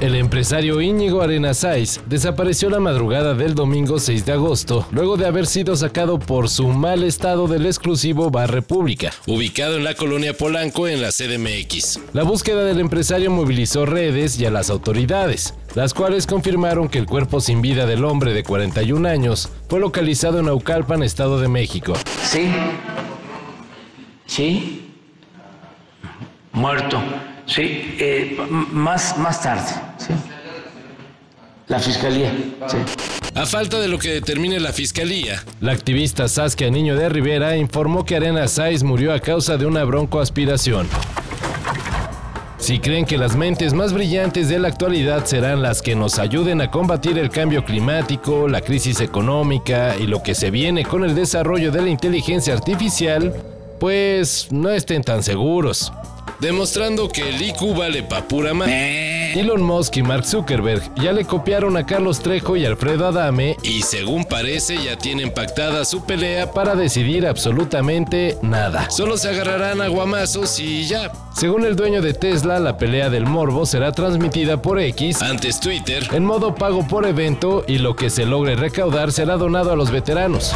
El empresario Íñigo Arenasáis desapareció la madrugada del domingo 6 de agosto, luego de haber sido sacado por su mal estado del exclusivo Bar República, ubicado en la colonia Polanco en la CDMX. La búsqueda del empresario movilizó redes y a las autoridades, las cuales confirmaron que el cuerpo sin vida del hombre de 41 años fue localizado en Naucalpan, Estado de México. Sí. Sí. Muerto. Sí. Eh, más, más tarde. Sí. La fiscalía. Sí. A falta de lo que determine la fiscalía, la activista Saskia Niño de Rivera informó que Arena Sáiz murió a causa de una broncoaspiración. Si creen que las mentes más brillantes de la actualidad serán las que nos ayuden a combatir el cambio climático, la crisis económica y lo que se viene con el desarrollo de la inteligencia artificial, pues no estén tan seguros demostrando que el IQ vale pa' pura madre. Elon Musk y Mark Zuckerberg ya le copiaron a Carlos Trejo y Alfredo Adame y según parece ya tienen pactada su pelea para decidir absolutamente nada. Solo se agarrarán a guamazos y ya. Según el dueño de Tesla, la pelea del morbo será transmitida por X, antes Twitter, en modo pago por evento y lo que se logre recaudar será donado a los veteranos.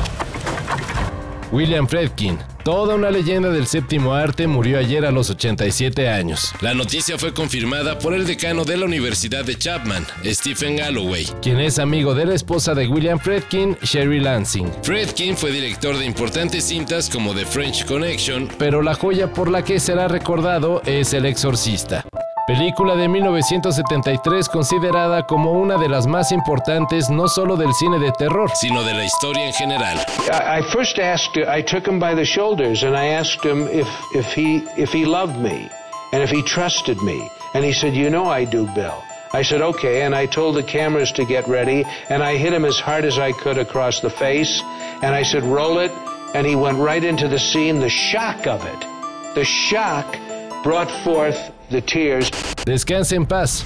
William Fredkin, toda una leyenda del séptimo arte, murió ayer a los 87 años. La noticia fue confirmada por el decano de la Universidad de Chapman, Stephen Galloway, quien es amigo de la esposa de William Fredkin, Sherry Lansing. Fredkin fue director de importantes cintas como The French Connection, pero la joya por la que será recordado es El Exorcista. Película de 1973 considerada como una de las más importantes no solo del cine de terror, sino de la historia en general. I, first asked, I took him by the shoulders and I asked him if, if, he, if he loved me and if he trusted me. And he said, You know I do, Bill. I said, Okay. And I told the cameras to get ready and I hit him as hard as I could across the face. And I said, Roll it. And he went right into the scene. The shock of it, the shock brought forth the tears. Descanse en paz.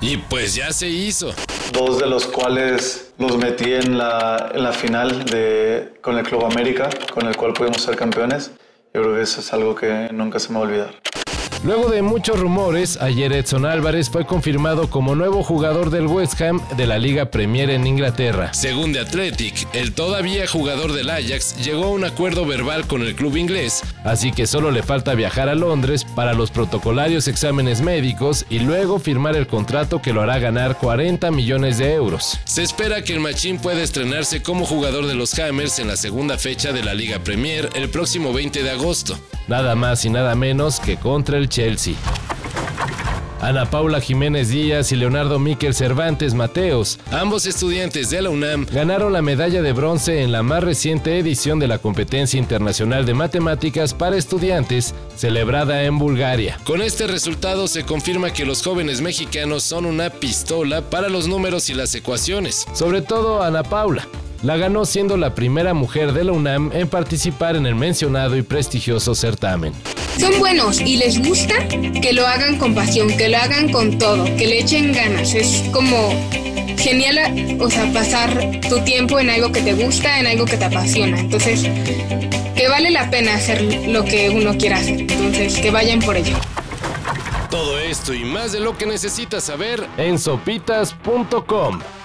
Y pues ya se hizo. Dos de los cuales los metí en la, en la final de, con el Club América, con el cual pudimos ser campeones. Yo creo que eso es algo que nunca se me va a olvidar. Luego de muchos rumores, ayer Edson Álvarez fue confirmado como nuevo jugador del West Ham de la Liga Premier en Inglaterra. Según The Athletic, el todavía jugador del Ajax llegó a un acuerdo verbal con el club inglés, así que solo le falta viajar a Londres para los protocolarios exámenes médicos y luego firmar el contrato que lo hará ganar 40 millones de euros. Se espera que el Machín pueda estrenarse como jugador de los Hammers en la segunda fecha de la Liga Premier el próximo 20 de agosto. Nada más y nada menos que contra el Chelsea. Ana Paula Jiménez Díaz y Leonardo Miquel Cervantes Mateos, ambos estudiantes de la UNAM, ganaron la medalla de bronce en la más reciente edición de la Competencia Internacional de Matemáticas para Estudiantes, celebrada en Bulgaria. Con este resultado se confirma que los jóvenes mexicanos son una pistola para los números y las ecuaciones, sobre todo Ana Paula. La ganó siendo la primera mujer de la UNAM en participar en el mencionado y prestigioso certamen. Son buenos y les gusta que lo hagan con pasión, que lo hagan con todo, que le echen ganas. Es como genial, o sea, pasar tu tiempo en algo que te gusta, en algo que te apasiona. Entonces, que vale la pena hacer lo que uno quiera hacer. Entonces, que vayan por ello. Todo esto y más de lo que necesitas saber en sopitas.com.